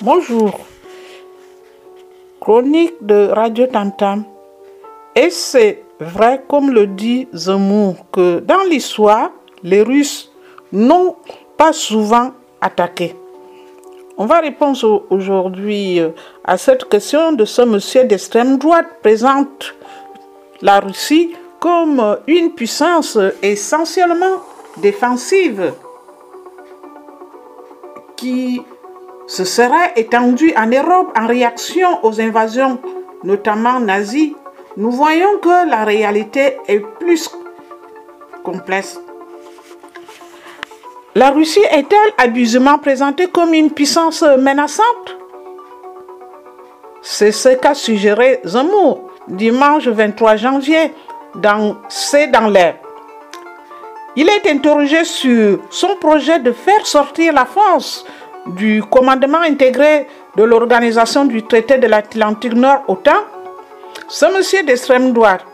Bonjour. Chronique de Radio Tantam. Et c'est vrai, comme le dit Zemmour, que dans l'histoire, les Russes n'ont pas souvent attaqué. On va répondre aujourd'hui euh, à cette question de ce monsieur d'extrême droite présente la Russie comme une puissance essentiellement défensive qui se serait étendue en Europe en réaction aux invasions, notamment nazies, nous voyons que la réalité est plus complexe. La Russie est-elle abusivement présentée comme une puissance menaçante? C'est ce qu'a suggéré Zemmour dimanche 23 janvier dans C'est dans l'air. Il est interrogé sur son projet de faire sortir la France du commandement intégré de l'Organisation du traité de l'Atlantique Nord OTAN. Ce monsieur d'extrême droite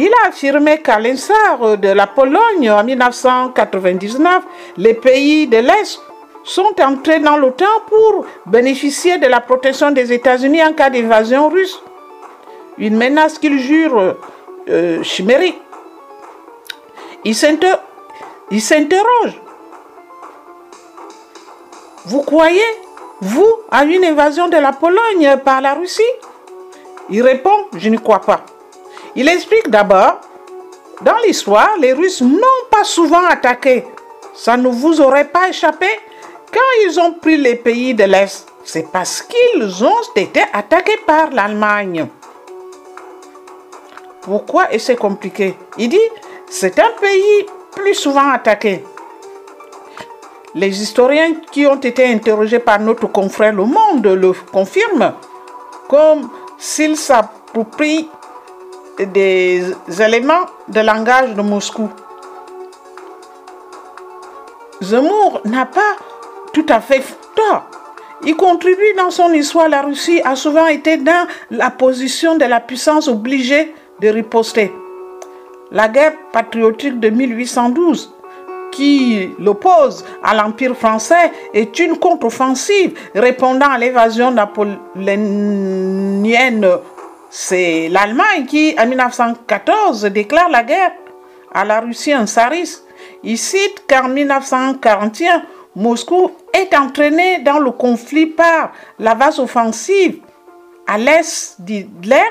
il a affirmé qu'à l'instar de la Pologne en 1999, les pays de l'Est sont entrés dans l'OTAN pour bénéficier de la protection des États-Unis en cas d'invasion russe. Une menace qu'il jure euh, chimérique. Il s'interroge. Vous croyez, vous, à une invasion de la Pologne par la Russie? Il répond, je n'y crois pas. Il explique d'abord, dans l'histoire, les Russes n'ont pas souvent attaqué. Ça ne vous aurait pas échappé quand ils ont pris les pays de l'Est. C'est parce qu'ils ont été attaqués par l'Allemagne. Pourquoi est-ce compliqué? Il dit, c'est un pays plus souvent attaqué. Les historiens qui ont été interrogés par notre confrère Le Monde le confirment, comme s'ils s'approprient des éléments de langage de Moscou. Zemmour n'a pas tout à fait tort. Il contribue dans son histoire. La Russie a souvent été dans la position de la puissance obligée de riposter. La guerre patriotique de 1812 qui l'oppose à l'Empire français est une contre-offensive répondant à l'évasion napoléonienne c'est l'Allemagne qui, en 1914, déclare la guerre à la Russie en tsariste. Il cite qu'en 1941, Moscou est entraîné dans le conflit par la vase offensive à l'est d'Hitler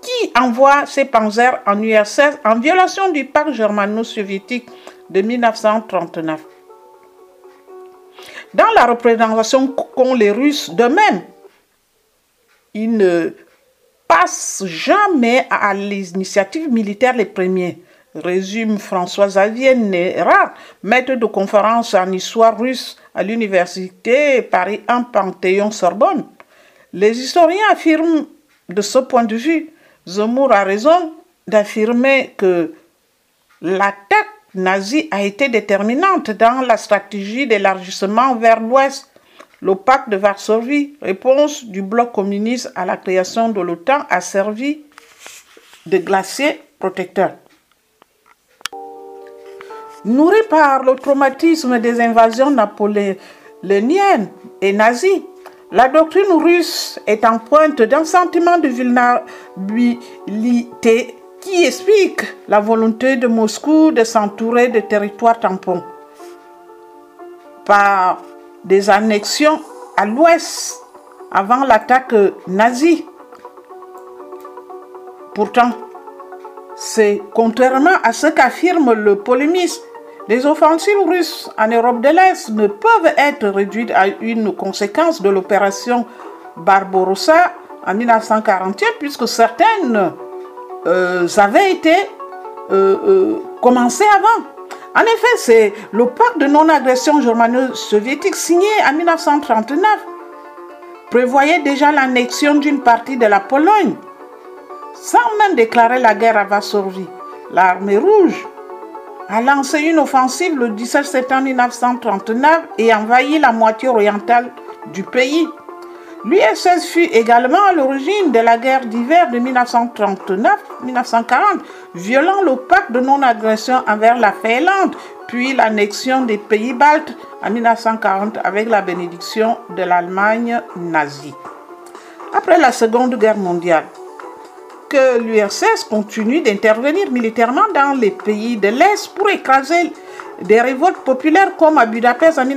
qui envoie ses panzers en URSS en violation du pacte germano-soviétique de 1939. Dans la représentation qu'ont les Russes d'eux-mêmes, ils ne passe jamais à l'initiative militaire les premiers. Résume François Xavier Nera, maître de conférence en histoire russe à l'université Paris 1 Panthéon-Sorbonne. Les historiens affirment de ce point de vue, Zemmour a raison d'affirmer que l'attaque nazie a été déterminante dans la stratégie d'élargissement vers l'ouest le pacte de Varsovie, réponse du bloc communiste à la création de l'OTAN, a servi de glacier protecteur. Nourri par le traumatisme des invasions napoléoniennes et nazies, la doctrine russe est en pointe d'un sentiment de vulnérabilité qui explique la volonté de Moscou de s'entourer de territoires tampons. Par des annexions à l'ouest avant l'attaque nazie. Pourtant, c'est contrairement à ce qu'affirme le polémiste, les offensives russes en Europe de l'Est ne peuvent être réduites à une conséquence de l'opération Barbarossa en 1941, puisque certaines euh, avaient été euh, euh, commencées avant. En effet, c'est le pacte de non-agression germano-soviétique signé en 1939 prévoyait déjà l'annexion d'une partie de la Pologne, sans même déclarer la guerre à Varsovie. L'armée rouge a lancé une offensive le 17 septembre 1939 et envahi la moitié orientale du pays. L'USS fut également à l'origine de la guerre d'hiver de 1939-1940, violant le pacte de non-agression envers la Finlande, puis l'annexion des pays baltes en 1940 avec la bénédiction de l'Allemagne nazie. Après la Seconde Guerre mondiale, que l'URSS continue d'intervenir militairement dans les pays de l'Est pour écraser des révoltes populaires comme à Budapest en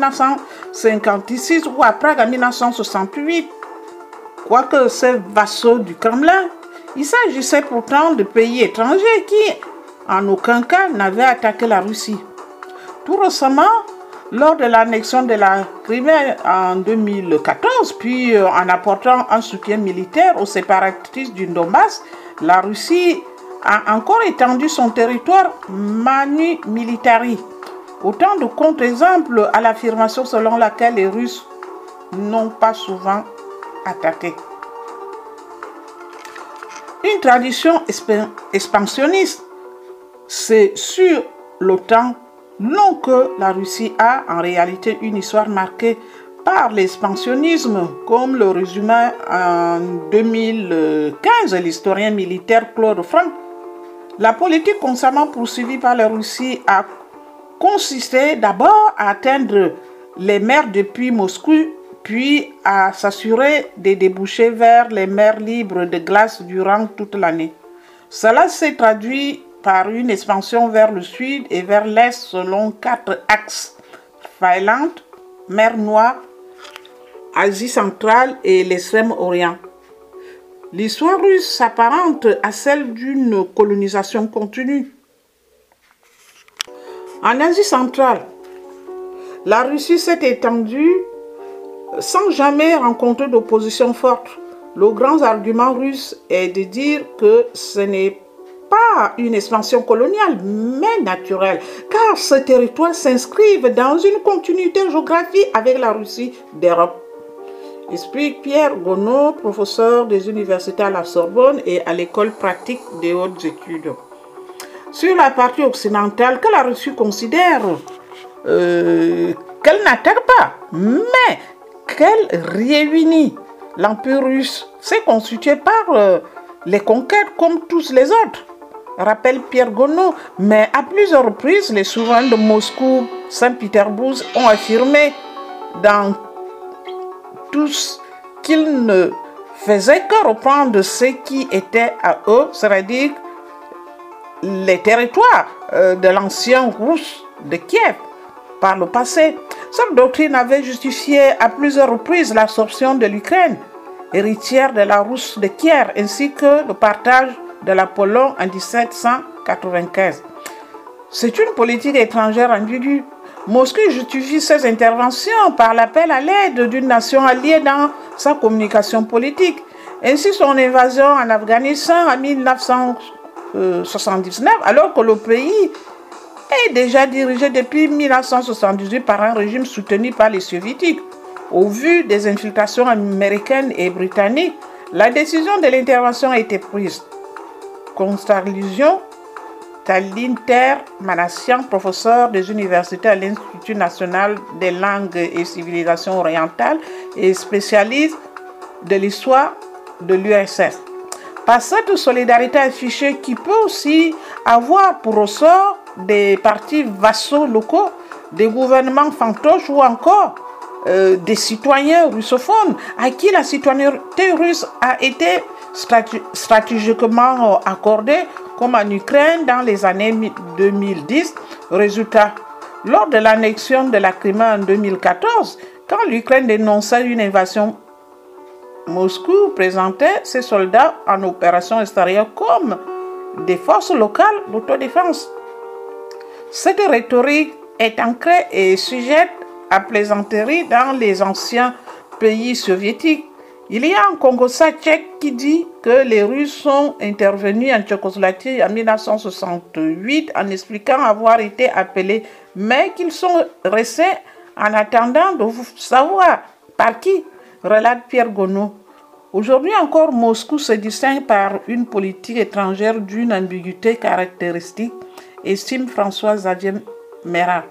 1956 ou à Prague en 1968. Quoique ces vassaux du Kremlin, il s'agissait pourtant de pays étrangers qui, en aucun cas, n'avaient attaqué la Russie. Tout récemment, lors de l'annexion de la Crimée en 2014, puis euh, en apportant un soutien militaire aux séparatistes du Donbass, la Russie a encore étendu son territoire manu militari. Autant de contre-exemples à l'affirmation selon laquelle les Russes n'ont pas souvent attaqué. Une tradition expansionniste, c'est sur l'OTAN non que la Russie a en réalité une histoire marquée par l'expansionnisme, comme le résumait en 2015 l'historien militaire Claude Frank. La politique constamment poursuivie par la Russie a consistait d'abord à atteindre les mers depuis Moscou, puis à s'assurer des débouchés vers les mers libres de glace durant toute l'année. Cela s'est traduit par une expansion vers le sud et vers l'est selon quatre axes Finlande, mer Noire, Asie centrale et l'extrême orient. L'histoire russe s'apparente à celle d'une colonisation continue. En Asie centrale, la Russie s'est étendue sans jamais rencontrer d'opposition forte. Le grand argument russe est de dire que ce n'est pas une expansion coloniale, mais naturelle, car ce territoire s'inscrivent dans une continuité géographique avec la Russie d'Europe. Explique Pierre Gonod, professeur des universités à la Sorbonne et à l'école pratique des hautes études sur la partie occidentale que la Russie considère euh, qu'elle n'attaque pas, mais qu'elle réunit. L'Empire russe s'est constitué par euh, les conquêtes comme tous les autres, rappelle Pierre Gonod, mais à plusieurs reprises, les souverains de Moscou, Saint-Pétersbourg ont affirmé dans tous qu'ils ne faisaient que reprendre ce qui était à eux, c'est-à-dire les territoires euh, de l'ancien Russe de Kiev par le passé. Cette doctrine avait justifié à plusieurs reprises l'absorption de l'Ukraine, héritière de la Russe de Kiev, ainsi que le partage de la Pologne en 1795. C'est une politique étrangère ambiguë. Moscou justifie ses interventions par l'appel à l'aide d'une nation alliée dans sa communication politique. Ainsi, son invasion en Afghanistan en 1900 79, euh, alors que le pays est déjà dirigé depuis 1978 par un régime soutenu par les soviétiques. Au vu des infiltrations américaines et britanniques, la décision de l'intervention a été prise. Conclusion, Talinter Manassian, professeur des universités à l'Institut national des langues et civilisations orientales et spécialiste de l'histoire de l'URSS cette solidarité affichée qui peut aussi avoir pour ressort des partis vassaux locaux, des gouvernements fantoches ou encore euh, des citoyens russophones à qui la citoyenneté russe a été stratégiquement accordée, comme en Ukraine dans les années 2010. Résultat, lors de l'annexion de la Crimée en 2014, quand l'Ukraine dénonçait une invasion Moscou présentait ses soldats en opération extérieure comme des forces locales d'autodéfense. Cette rhétorique est ancrée et sujette à plaisanterie dans les anciens pays soviétiques. Il y a un Congo tchèque qui dit que les Russes sont intervenus en Tchécoslovaquie en 1968 en expliquant avoir été appelés, mais qu'ils sont restés en attendant de savoir par qui relate Pierre Gonod. Aujourd'hui encore, Moscou se distingue par une politique étrangère d'une ambiguïté caractéristique, estime François Xavier Mera.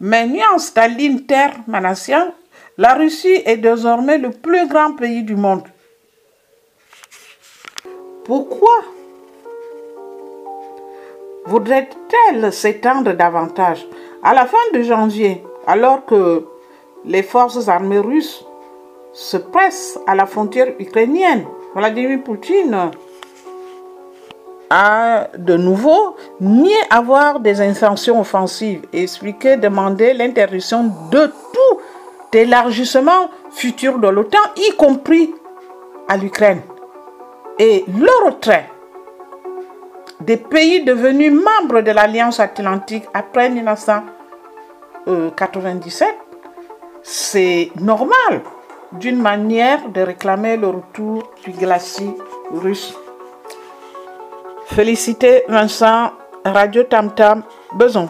Mais nuance Staline Terre Manassian, La Russie est désormais le plus grand pays du monde. Pourquoi voudrait-elle s'étendre davantage? À la fin de janvier, alors que les forces armées russes se pressent à la frontière ukrainienne, Vladimir Poutine a de nouveau nié avoir des intentions offensives et expliqué demander l'interruption de tout élargissement futur de l'OTAN, y compris à l'Ukraine. Et le retrait des pays devenus membres de l'Alliance atlantique après 1997, c'est normal d'une manière de réclamer le retour du glacier russe. Félicité Vincent, Radio Tam Tam, Beson.